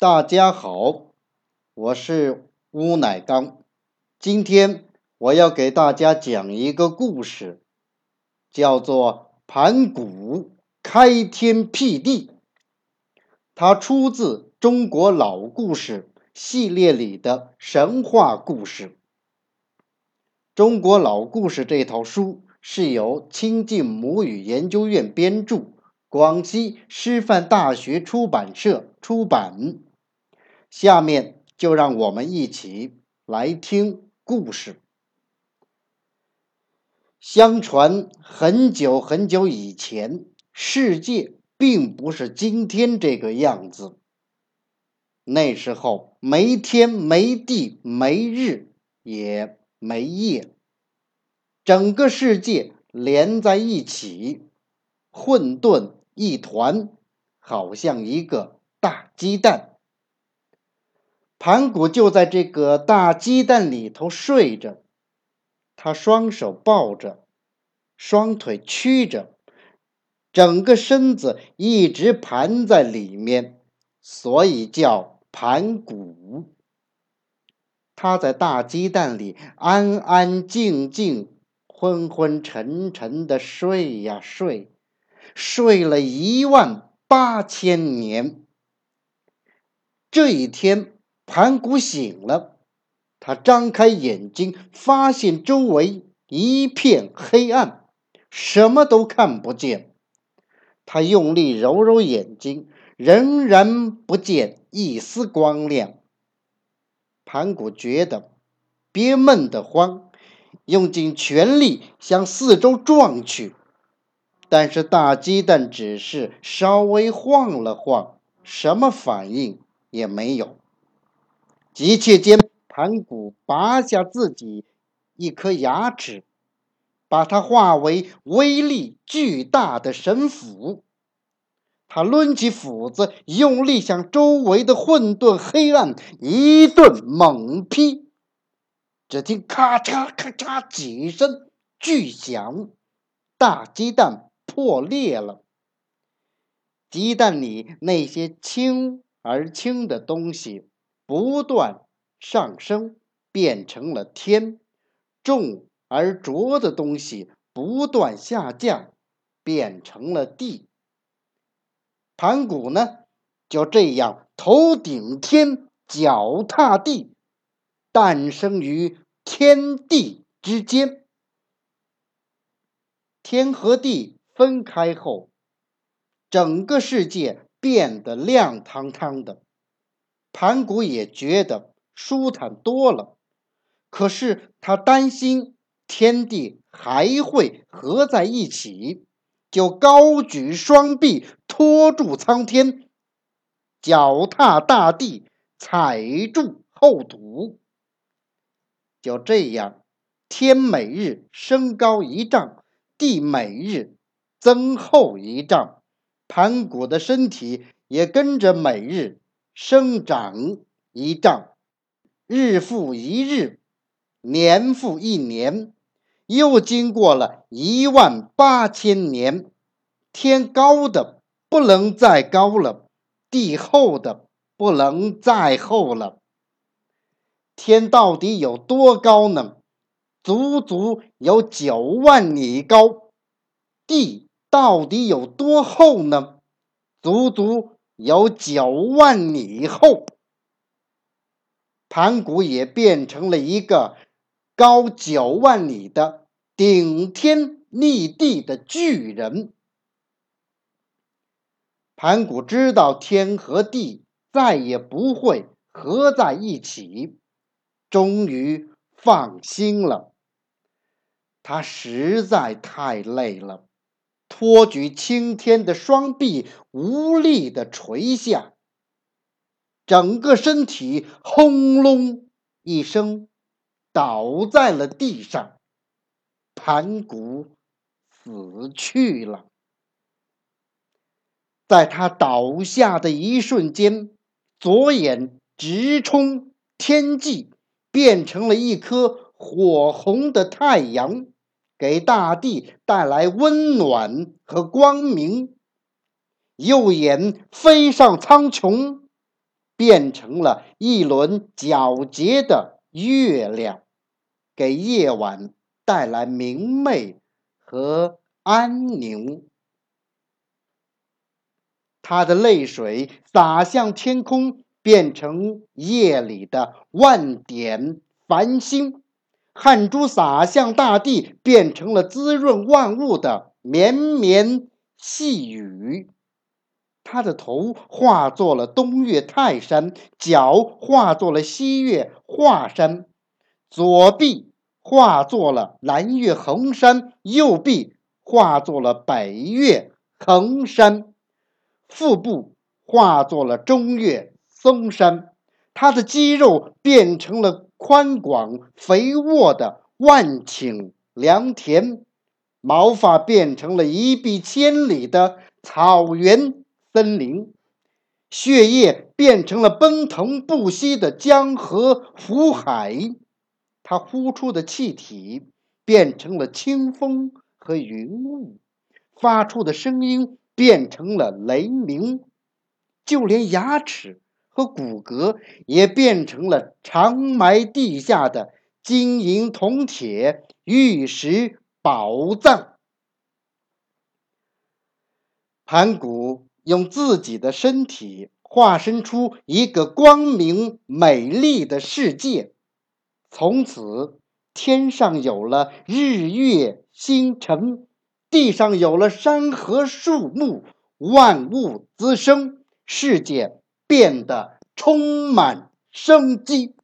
大家好，我是乌乃刚。今天我要给大家讲一个故事，叫做《盘古开天辟地》。它出自《中国老故事》系列里的神话故事。《中国老故事》这套书是由亲近母语研究院编著，广西师范大学出版社出版。下面就让我们一起来听故事。相传很久很久以前，世界并不是今天这个样子。那时候没天没地没日也没夜，整个世界连在一起，混沌一团，好像一个大鸡蛋。盘古就在这个大鸡蛋里头睡着，他双手抱着，双腿曲着，整个身子一直盘在里面，所以叫盘古。他在大鸡蛋里安安静静、昏昏沉沉的睡呀睡，睡了一万八千年。这一天。盘古醒了，他张开眼睛，发现周围一片黑暗，什么都看不见。他用力揉揉眼睛，仍然不见一丝光亮。盘古觉得憋闷得慌，用尽全力向四周撞去，但是大鸡蛋只是稍微晃了晃，什么反应也没有。急切间，盘古拔下自己一颗牙齿，把它化为威力巨大的神斧。他抡起斧子，用力向周围的混沌黑暗一顿猛劈。只听咔嚓咔嚓几声巨响，大鸡蛋破裂了。鸡蛋里那些轻而轻的东西。不断上升，变成了天；重而浊的东西不断下降，变成了地。盘古呢，就这样头顶天，脚踏地，诞生于天地之间。天和地分开后，整个世界变得亮堂堂的。盘古也觉得舒坦多了，可是他担心天地还会合在一起，就高举双臂托住苍天，脚踏大地，踩住厚土。就这样，天每日升高一丈，地每日增厚一丈，盘古的身体也跟着每日。生长一丈，日复一日，年复一年，又经过了一万八千年，天高的不能再高了，地厚的不能再厚了。天到底有多高呢？足足有九万米高。地到底有多厚呢？足足。有九万里厚，盘古也变成了一个高九万里的顶天立地的巨人。盘古知道天和地再也不会合在一起，终于放心了。他实在太累了。托举青天的双臂无力的垂下，整个身体轰隆一声倒在了地上，盘古死去了。在他倒下的一瞬间，左眼直冲天际，变成了一颗火红的太阳。给大地带来温暖和光明，右眼飞上苍穹，变成了一轮皎洁的月亮，给夜晚带来明媚和安宁。他的泪水洒向天空，变成夜里的万点繁星；汗珠洒向大地，变成了滋润万物的绵绵细雨。他的头化作了东岳泰山，脚化作了西岳华山，左臂化作了南岳衡山，右臂化作了北岳衡山。腹部化作了中岳嵩山，他的肌肉变成了宽广肥沃的万顷良田，毛发变成了一碧千里的草原森林，血液变成了奔腾不息的江河湖海，他呼出的气体变成了清风和云雾，发出的声音。变成了雷鸣，就连牙齿和骨骼也变成了长埋地下的金银铜铁玉石宝藏。盘古用自己的身体化身出一个光明美丽的世界，从此天上有了日月星辰。地上有了山河树木，万物滋生，世界变得充满生机。